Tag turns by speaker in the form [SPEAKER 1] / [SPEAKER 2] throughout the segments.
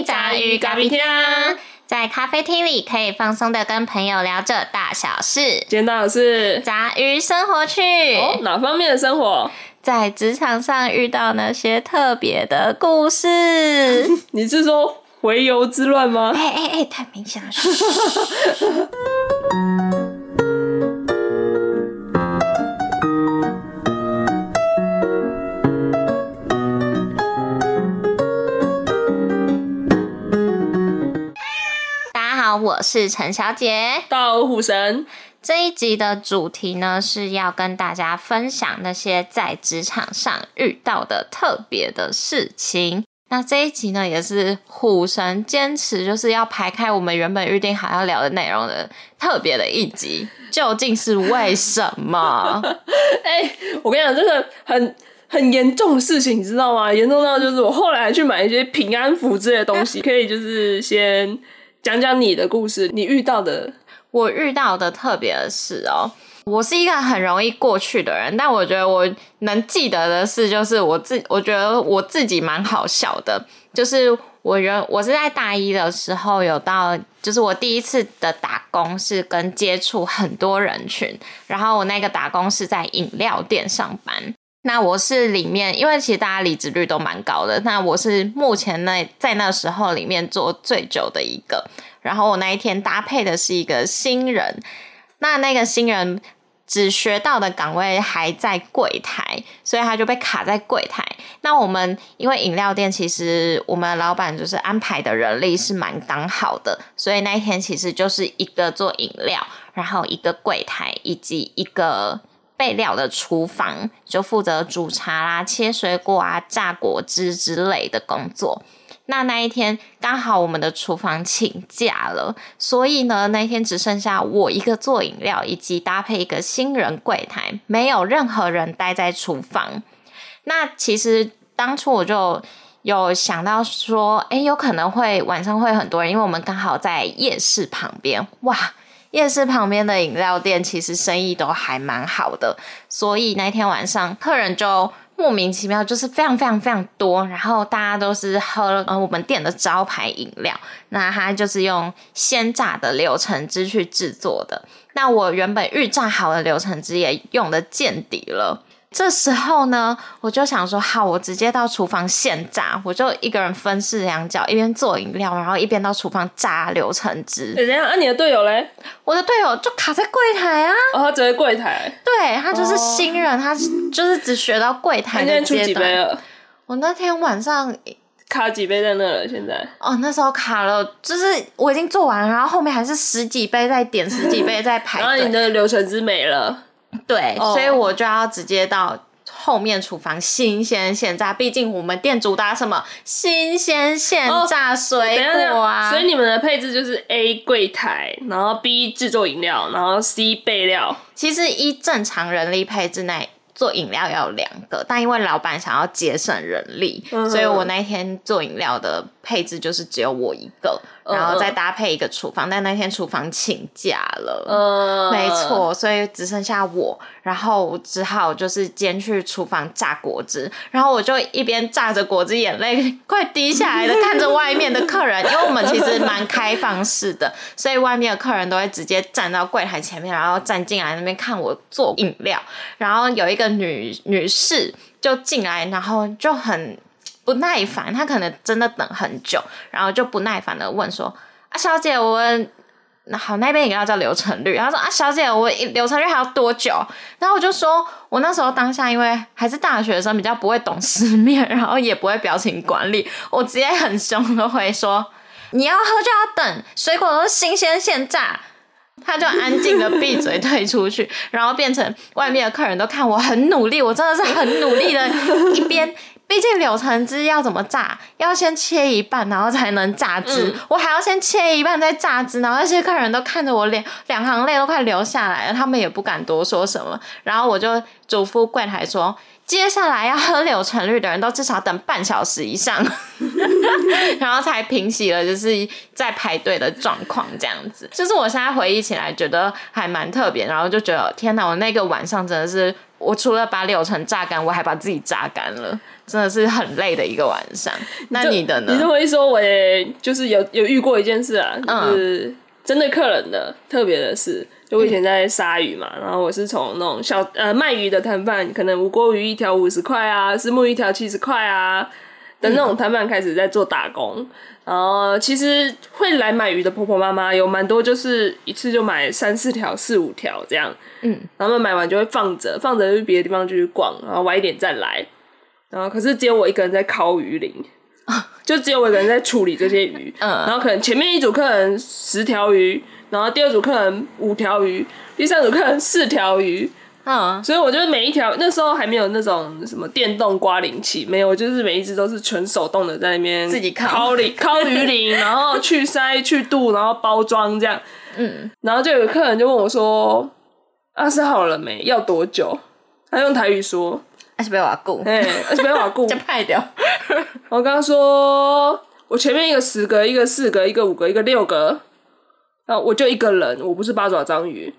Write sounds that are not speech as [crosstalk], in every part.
[SPEAKER 1] 听杂鱼咖啡厅，在咖啡厅里可以放松的跟朋友聊着大小事。
[SPEAKER 2] 今天到的是
[SPEAKER 1] 杂鱼生活趣，
[SPEAKER 2] 哦，哪方面的生活？
[SPEAKER 1] 在职场上遇到那些特别的故事。[laughs]
[SPEAKER 2] 你是说回游之乱吗？
[SPEAKER 1] 哎哎哎，太明显了。[laughs] 我是陈小姐。
[SPEAKER 2] 到虎神，
[SPEAKER 1] 这一集的主题呢，是要跟大家分享那些在职场上遇到的特别的事情。那这一集呢，也是虎神坚持就是要排开我们原本预定好要聊的内容的特别的一集，究竟是为什么？[laughs]
[SPEAKER 2] 哎、我跟你讲，这个很很严重的事情，你知道吗？严重到就是我后来去买一些平安符之类的东西，[laughs] 可以就是先讲讲你的故事，你遇到的。
[SPEAKER 1] 我遇到的特别的事哦，我是一个很容易过去的人，但我觉得我能记得的事，就是我自我觉得我自己蛮好笑的，就是我原我是在大一的时候有到，就是我第一次的打工是跟接触很多人群，然后我那个打工是在饮料店上班。那我是里面，因为其实大家离职率都蛮高的，那我是目前那在那时候里面做最久的一个。然后我那一天搭配的是一个新人，那那个新人只学到的岗位还在柜台，所以他就被卡在柜台。那我们因为饮料店，其实我们老板就是安排的人力是蛮刚好的，所以那一天其实就是一个做饮料，然后一个柜台以及一个备料的厨房，就负责煮茶啦、切水果啊、榨果汁之类的工作。那那一天刚好我们的厨房请假了，所以呢那一天只剩下我一个做饮料，以及搭配一个新人柜台，没有任何人待在厨房。那其实当初我就有想到说，哎，有可能会晚上会很多人，因为我们刚好在夜市旁边，哇，夜市旁边的饮料店其实生意都还蛮好的，所以那天晚上客人就。莫名其妙，就是非常非常非常多，然后大家都是喝呃我们店的招牌饮料，那它就是用鲜榨的柳橙汁去制作的。那我原本预榨好的柳橙汁也用的见底了。这时候呢，我就想说，好，我直接到厨房现炸，我就一个人分饰两角，一边做饮料，然后一边到厨房炸柳橙汁。
[SPEAKER 2] 怎样？啊，你的队友嘞？
[SPEAKER 1] 我的队友就卡在柜台啊。
[SPEAKER 2] 哦，他只会柜台。
[SPEAKER 1] 对他就是新人，他就是只学到柜台的阶段。
[SPEAKER 2] 几杯了？
[SPEAKER 1] 我那天晚上
[SPEAKER 2] 卡几杯在那了？现在？
[SPEAKER 1] 哦，那时候卡了，就是我已经做完了，然后后面还是十几杯在点，十几杯在排队。
[SPEAKER 2] 然后你的流程汁没了。
[SPEAKER 1] 对，所以我就要直接到后面厨房新鲜现榨，毕竟我们店主打什么新鲜现榨水果啊，
[SPEAKER 2] 所以你们的配置就是 A 柜台，然后 B 制作饮料，然后 C 备料。
[SPEAKER 1] 其实一正常人力配置内。做饮料要有两个，但因为老板想要节省人力，所以我那天做饮料的配置就是只有我一个，然后再搭配一个厨房。但那天厨房请假了，
[SPEAKER 2] 嗯，
[SPEAKER 1] 没错，所以只剩下我，然后我只好就是先去厨房榨果汁，然后我就一边榨着果汁，眼泪快滴下来的 [laughs] 看着外面的客人，因为我们其实蛮开放式的，所以外面的客人都会直接站到柜台前面，然后站进来那边看我做饮料，然后有一个。女女士就进来，然后就很不耐烦，他可能真的等很久，然后就不耐烦的问说：“啊，小姐，我那好，那边饮料叫流程率。”然后说：“啊，小姐，我流程率还要多久？”然后我就说：“我那时候当下因为还是大学生，比较不会懂世面，然后也不会表情管理，我直接很凶的回说：你要喝就要等，水果都是新鲜现榨。”他就安静的闭嘴退出去，[laughs] 然后变成外面的客人都看我很努力，我真的是很努力的，一边。[laughs] 毕竟柳橙汁要怎么榨，要先切一半，然后才能榨汁，我还要先切一半再榨汁，然后那些客人都看着我脸，两行泪都快流下来了，他们也不敢多说什么，然后我就嘱咐柜台说。接下来要喝柳橙绿的人都至少等半小时以上，[laughs] [laughs] 然后才平息了，就是在排队的状况这样子。就是我现在回忆起来，觉得还蛮特别，然后就觉得天哪，我那个晚上真的是，我除了把柳橙榨干，我还把自己榨干了。真的是很累的一个晚上。那你的呢？
[SPEAKER 2] 你这么一说，我也就是有有遇过一件事啊，
[SPEAKER 1] 嗯
[SPEAKER 2] 就是针对客人的特别的事。就我以前在杀鱼嘛，然后我是从那种小呃卖鱼的摊贩，可能无锅鱼一条五十块啊，石目鱼一条七十块啊的那种摊贩开始在做打工。然后其实会来买鱼的婆婆妈妈有蛮多，就是一次就买三四条、四五条这样。
[SPEAKER 1] 嗯，
[SPEAKER 2] 然后买完就会放着，放着去别的地方继续逛，然后晚一点再来。然后可是只有我一个人在烤鱼鳞，就只有我一个人在处理这些鱼。
[SPEAKER 1] 嗯
[SPEAKER 2] 然后可能前面一组客人十条鱼，然后第二组客人五条鱼，第三组客人四条鱼。
[SPEAKER 1] 嗯，
[SPEAKER 2] 所以我觉得每一条那时候还没有那种什么电动刮鳞器，没有，就是每一只都是纯手动的，在那边
[SPEAKER 1] 自己烤
[SPEAKER 2] 烤鳞、烤 [laughs] 鱼鳞，然后去鳃、去肚，然后包装这样。
[SPEAKER 1] 嗯，
[SPEAKER 2] 然后就有客人就问我说：“啊，是好了没？要多久？”他用台语说
[SPEAKER 1] 阿是被我顾，：“
[SPEAKER 2] 哎、而且没法顾。[laughs]
[SPEAKER 1] 就派掉。[laughs]
[SPEAKER 2] 我跟他说：“我前面一个十格，一个四格，一个五格，一个六格，啊，我就一个人，我不是八爪章鱼，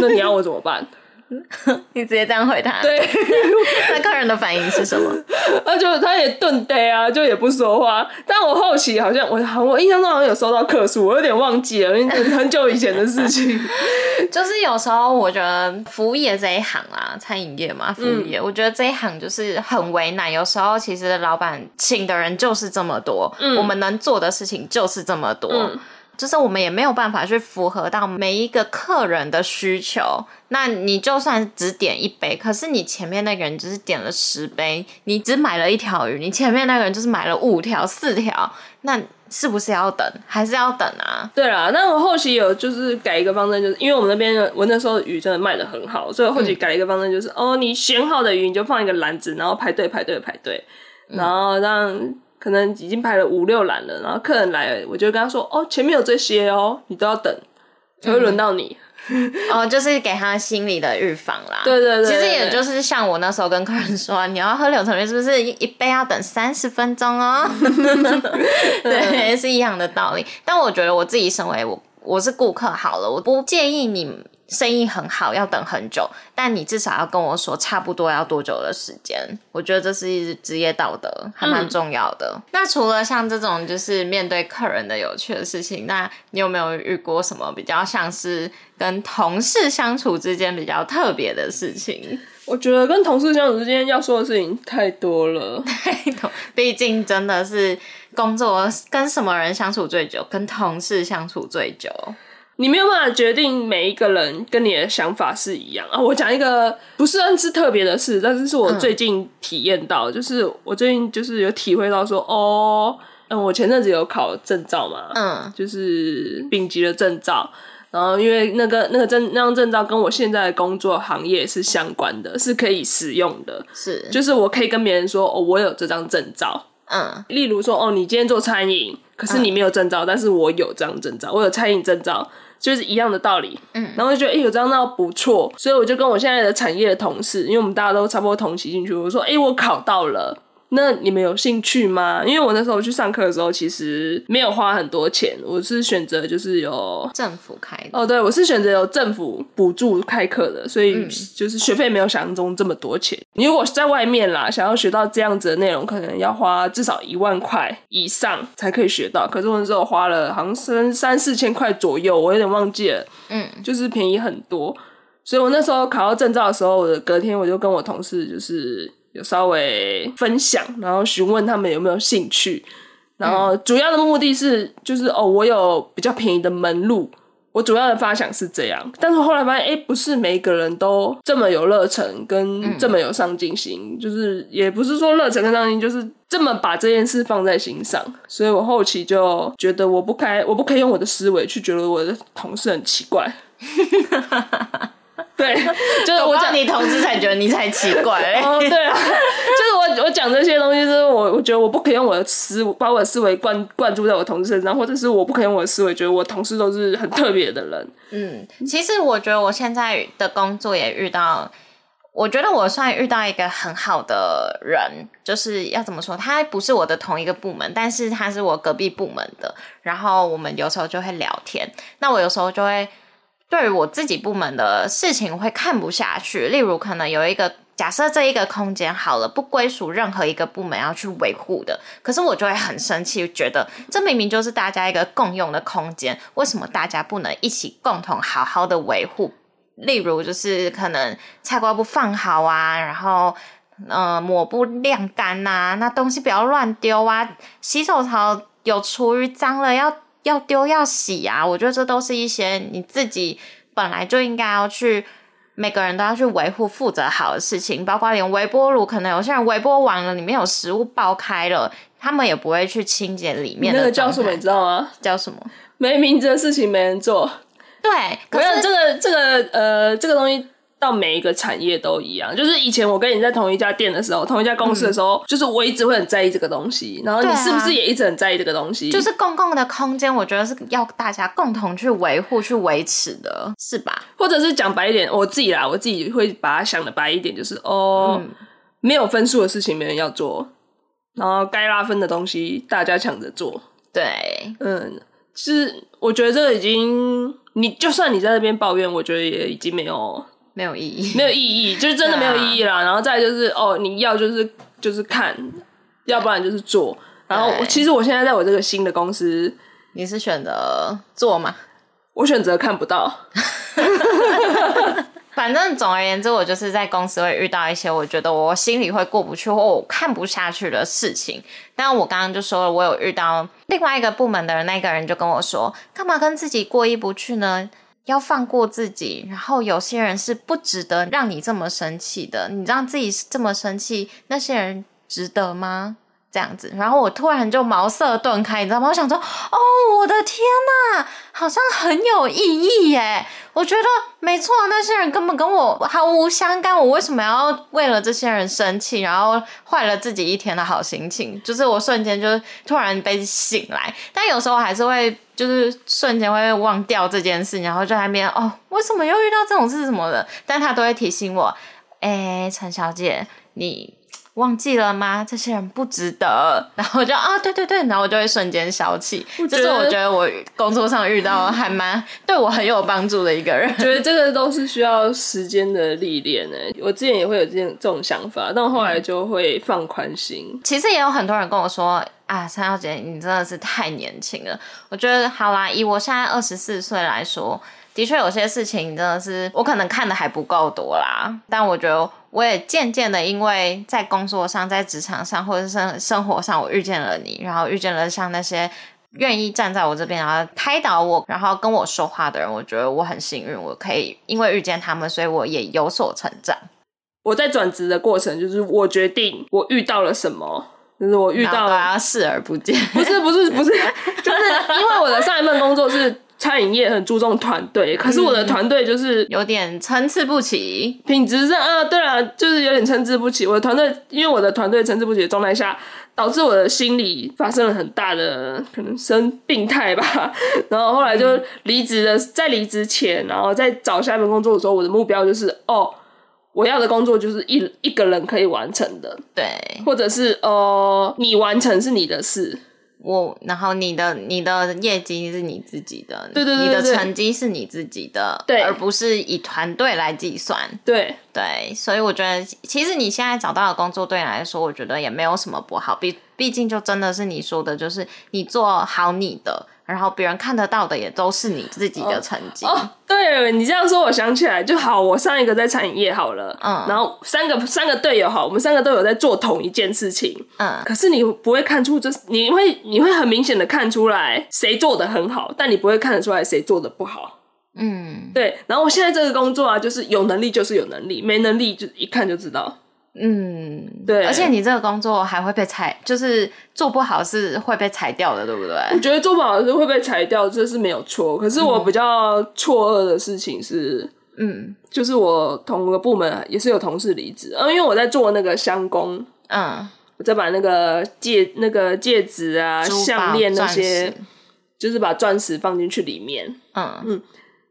[SPEAKER 2] 那你要我怎么办？” [laughs]
[SPEAKER 1] 你直接这样回他，
[SPEAKER 2] 对。[laughs]
[SPEAKER 1] 那客人的反应是什么？[laughs]
[SPEAKER 2] 他就他也顿呆啊，就也不说话。但我后期好像我好我印象中好像有收到客诉，我有点忘记了，因为很久以前的事情。
[SPEAKER 1] 就是有时候我觉得服务业这一行啊，餐饮业嘛，服务业，我觉得这一行就是很为难。有时候其实老板请的人就是这么多，我们能做的事情就是这么多。就是我们也没有办法去符合到每一个客人的需求。那你就算只点一杯，可是你前面那个人只是点了十杯，你只买了一条鱼，你前面那个人就是买了五条、四条，那是不是要等？还是要等啊？
[SPEAKER 2] 对啦，那我后期有就是改一个方针，就是因为我们那边我那时候鱼真的卖的很好，所以我后期改了一个方针，就是、哦，你选好的鱼你就放一个篮子，然后排队排队排队，然后让。可能已经排了五六栏了，然后客人来了，我就跟他说：“哦，前面有这些哦，你都要等，才会轮到你。[laughs]
[SPEAKER 1] 哦，就是给他心理的预防啦。
[SPEAKER 2] 对对对
[SPEAKER 1] 其实也就是像我那时候跟客人说，你要喝柳橙汁是不是一一杯要等三十分钟哦？[laughs] [laughs] 对，是一样的道理。但我觉得我自己身为我我是顾客好了，我不介意你生意很好要等很久，但你至少要跟我说差不多要多久的时间。我觉得这是职业道德，还蛮重要的。那除了像这种就是面对客人的有趣的事情，那你有没有遇过什么比较像是跟同事相处之间比较特别的事情？
[SPEAKER 2] 我觉得跟同事相处之间要说的事情太多了。[laughs]
[SPEAKER 1] 毕竟真的是工作跟什么人相处最久，跟同事相处最久。
[SPEAKER 2] 你没有办法决定每一个人跟你的想法是一样。啊！我讲一个不算是特别的事，但是是我最近体验到，就是我最近就是有体会到说，哦，嗯，我前阵子有考证照嘛，
[SPEAKER 1] 嗯。
[SPEAKER 2] 就是丙级的证照，然后因为那个那个证那张证照跟我现在的工作行业是相关的，是可以使用的，
[SPEAKER 1] 是，
[SPEAKER 2] 就是我可以跟别人说，哦，我有这张证照，
[SPEAKER 1] 嗯。
[SPEAKER 2] 例如说，哦，你今天做餐饮，可是你没有证照，但是我有这张证照，我有餐饮证照，就是一样的道理。嗯，然后就觉得，哎、有这张证照不错，所以我就跟我现在的产业的同事，因为我们大家都差不多同期进去，我说，哎、我考到了。那你们有兴趣吗？因为我那时候去上课的时候，其实没有花很多钱，我是选择就是有
[SPEAKER 1] 政府开的。
[SPEAKER 2] 哦，对，我是选择有政府补助开课的，所以就是学费没有想象中这么多钱。你如果是在外面啦，想要学到这样子的内容，可能要花至少一万块以上才可以学到。可是我那时候花了好像三三四千块左右，我有点忘记了，
[SPEAKER 1] 嗯，
[SPEAKER 2] 就是便宜很多。所以我那时候考到证照的时候，我的隔天我就跟我同事就是有稍微分享，然后询问他们有没有兴趣。然后主要的目的是，就是哦，我有比较便宜的门路，我主要的发想是这样。但是后来发现，哎，不是每一个人都这么有热忱跟这么有上进心，就是也不是说热忱跟上进心，就是这么把这件事放在心上。所以我后期就觉得，我不开，我不可以用我的思维去觉得我的同事很奇怪。[laughs] 对，[laughs] 就是我讲
[SPEAKER 1] 你同事才觉得你才奇怪嘞。
[SPEAKER 2] 哦，对啊，就是我我讲这些东西，就是我我觉得我不可以用我的思把我的思维灌灌注在我同事身上，或者是我不可以用我的思维觉得我同事都是很特别的人。
[SPEAKER 1] 嗯，其实我觉得我现在的工作也遇到，我觉得我算遇到一个很好的人，就是要怎么说，他不是我的同一个部门，但是他是我隔壁部门的，然后我们有时候就会聊天，那我有时候就会。对于我自己部门的事情会看不下去，例如可能有一个假设这一个空间好了，不归属任何一个部门要去维护的，可是我就会很生气，觉得这明明就是大家一个共用的空间，为什么大家不能一起共同好好的维护？例如，就是可能菜瓜不放好啊，然后呃抹布晾干呐，那东西不要乱丢啊，洗手槽有厨余脏了要要丢要洗啊，我觉得这都是一些你自己本来就应该要去。每个人都要去维护、负责好的事情，包括连微波炉，可能有些人微波完了，里面有食物爆开了，他们也不会去清洁里面。
[SPEAKER 2] 那个叫什么？你知道吗？
[SPEAKER 1] 叫什么？
[SPEAKER 2] 没名字的事情没人做。
[SPEAKER 1] 对，
[SPEAKER 2] 可是这个这个呃，这个东西。到每一个产业都一样，就是以前我跟你在同一家店的时候，同一家公司的时候，就是我一直会很在意这个东西。然后你是不是也一直很在意这个东西？
[SPEAKER 1] 就是公共的空间，我觉得是要大家共同去维护、去维持的，是吧？
[SPEAKER 2] 或者是讲白一点，我自己啦，我自己会把它想的白一点，就是哦，没有分数的事情没人要做，然后该拉分的东西大家抢着做。
[SPEAKER 1] 对，
[SPEAKER 2] 嗯，是我觉得这个已经，你就算你在那边抱怨，我觉得也已经没有。
[SPEAKER 1] 没有意义，
[SPEAKER 2] 没有意义，就是真的没有意义啦。然后再就是哦，你要就是就是看，要不然就是做。然后其实我现在在我这个新的公司，
[SPEAKER 1] 你是选择做吗？
[SPEAKER 2] 我选择看不到。[laughs]
[SPEAKER 1] 反正总而言之，我就是在公司会遇到一些我觉得我心里会过不去或我看不下去的事情。但我刚刚就说了，我有遇到另外一个部门的人，那个人就跟我说：“干嘛跟自己过意不去呢？”要放过自己，然后有些人是不值得让你这么生气的。你让自己这么生气，那些人值得吗？这样子，然后我突然就茅塞顿开，你知道吗？我想说，哦，我的天呐，好像很有意义耶！我觉得没错，那些人根本跟我毫无相干，我为什么要为了这些人生气，然后坏了自己一天的好心情？就是我瞬间就突然被醒来，但有时候还是会，就是瞬间会忘掉这件事，然后就在那边哦，为什么又遇到这种事什么的？但他都会提醒我，哎，陈小姐，你。忘记了吗？这些人不值得。然后就啊，对对对，然后我就会瞬间消气。这是我觉得我工作上遇到还蛮对我很有帮助的一个人。
[SPEAKER 2] 觉得这个都是需要时间的历练呢。我之前也会有这这种想法，但我后来就会放宽心。
[SPEAKER 1] 其实也有很多人跟我说啊，三小姐，你真的是太年轻了。我觉得好啦，以我现在二十四岁来说。的确，有些事情真的是我可能看的还不够多啦，但我觉得我也渐渐的，因为在工作上、在职场上或者是生生活上，我遇见了你，然后遇见了像那些愿意站在我这边，然后开导我，然后跟我说话的人，我觉得我很幸运，我可以因为遇见他们，所以我也有所成长。
[SPEAKER 2] 我在转职的过程，就是我决定我遇到了什么，就是我遇到
[SPEAKER 1] 了视而不见，[laughs]
[SPEAKER 2] 不是不是不是，就是因为我的上一份工作是。餐饮业很注重团队，可是我的团队就是
[SPEAKER 1] 有点参差不齐，
[SPEAKER 2] 品质上啊，对啊，就是有点参差不齐。我的团队因为我的团队参差不齐的状态下，导致我的心理发生了很大的可能生病态吧。然后后来就离职的，在离职前，然后在找下一份工作的时候，我的目标就是哦，我要的工作就是一一个人可以完成的，
[SPEAKER 1] 对，
[SPEAKER 2] 或者是呃，你完成是你的事。
[SPEAKER 1] 我，然后你的你的业绩是你自己的，
[SPEAKER 2] 对对对，
[SPEAKER 1] 你的成绩是你自己的，
[SPEAKER 2] 对，
[SPEAKER 1] 而不是以团队来计算，
[SPEAKER 2] 对
[SPEAKER 1] 对，所以我觉得，其实你现在找到的工作对你来说，我觉得也没有什么不好，毕毕竟就真的是你说的，就是你做好你的。然后别人看得到的也都是你自己的成绩。
[SPEAKER 2] 哦，对你这样说，我想起来就好。我上一个在餐饮业好了，嗯，然后三个三个队友好，我们三个都有在做同一件事情，嗯。可是你不会看出这，你会你会很明显的看出来谁做的很好，但你不会看得出来谁做的不好。嗯，对。然后我现在这个工作啊，就是有能力就是有能力，没能力就一看就知道。嗯，对，
[SPEAKER 1] 而且你这个工作还会被裁，就是做不好是会被裁掉的，对不对？
[SPEAKER 2] 我觉得做不好是会被裁掉，这是没有错。可是我比较错愕的事情是，嗯，就是我同个部门也是有同事离职，嗯，因为我在做那个香工，嗯，我在把那个戒那个戒指啊、项链那些，就是把钻石放进去里面，嗯嗯。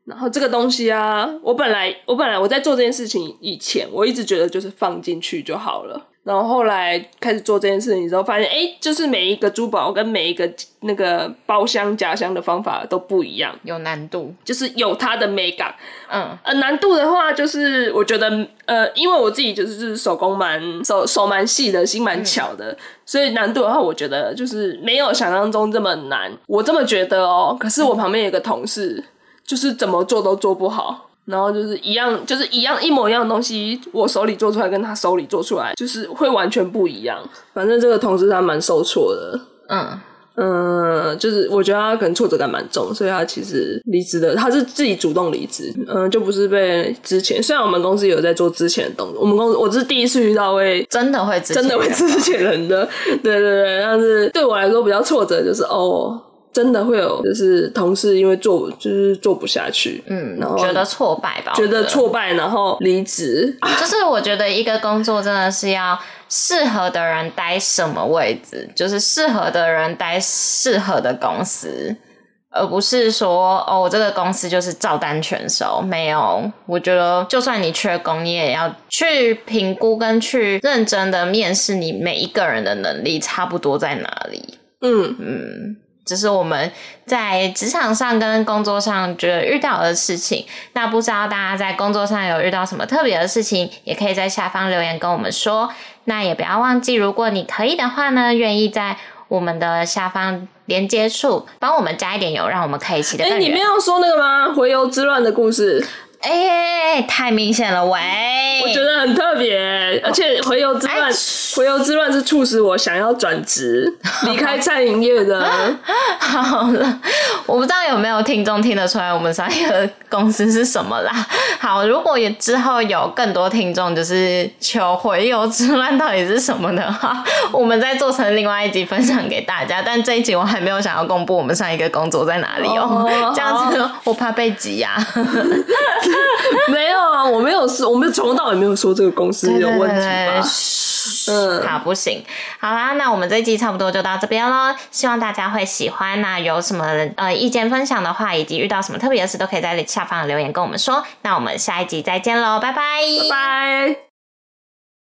[SPEAKER 2] 然后这个东西啊，我本来我本来我在做这件事情以前，我一直觉得就是放进去就好了。然后后来开始做这件事情之后，发现哎，就是每一个珠宝跟每一个那个包箱夹箱的方法都不一样，
[SPEAKER 1] 有难度，
[SPEAKER 2] 就是有它的美感。
[SPEAKER 1] 嗯，
[SPEAKER 2] 呃，难度的话，就是我觉得呃，因为我自己就是手工蛮手手蛮细的，心蛮巧的，所以难度的话，我觉得就是没有想象中这么难。我这么觉得哦，可是我旁边有个同事，就是怎么做都做不好。然后就是一样，就是一样一模一样的东西，我手里做出来跟他手里做出来，就是会完全不一样。反正这个同事他蛮受挫的，
[SPEAKER 1] 嗯
[SPEAKER 2] 嗯，就是我觉得他可能挫折感蛮重，所以他其实离职的，他是自己主动离职，嗯，就不是被之前。虽然我们公司有在做之前的动作，我们公司我是第一次遇到会
[SPEAKER 1] 真的会
[SPEAKER 2] 真的会之前人的，对对对，但是对我来说比较挫折就是哦。真的会有，就是同事因为做就是做不下去，
[SPEAKER 1] 嗯，然后觉得挫败吧，
[SPEAKER 2] 觉得挫败，然后离职。[laughs]
[SPEAKER 1] 就是我觉得一个工作真的是要适合的人待什么位置，就是适合的人待适合的公司，而不是说哦，我这个公司就是照单全收。没有，我觉得就算你缺工，你也要去评估跟去认真的面试你每一个人的能力差不多在哪里。
[SPEAKER 2] 嗯
[SPEAKER 1] 嗯。这是我们在职场上跟工作上觉得遇到的事情。那不知道大家在工作上有遇到什么特别的事情，也可以在下方留言跟我们说。那也不要忘记，如果你可以的话呢，愿意在我们的下方连接处帮我们加一点油，让我们可以骑得更。
[SPEAKER 2] 哎，你没有说那个吗？回游之乱的故事。
[SPEAKER 1] 哎，太明显了喂！
[SPEAKER 2] 我觉得很特别，而且回游之乱，回游之乱是促使我想要转职 [laughs] 离开餐饮业的。
[SPEAKER 1] 好了，我不知道有没有听众听得出来我们上一个公司是什么啦。好，如果也之后有更多听众就是求回游之乱到底是什么的话，[laughs] 我们再做成另外一集分享给大家。但这一集我还没有想要公布我们上一个工作在哪里哦，这样子我怕被挤呀。[laughs] [laughs]
[SPEAKER 2] 没有啊，我没有说，我们从头到尾没有说这个公司有问题吧？
[SPEAKER 1] 嗯，好，不行，好啦，那我们这一集差不多就到这边喽，希望大家会喜欢。那有什么呃意见分享的话，以及遇到什么特别的事，都可以在下方留言跟我们说。那我们下一集再见喽，拜拜，
[SPEAKER 2] 拜拜。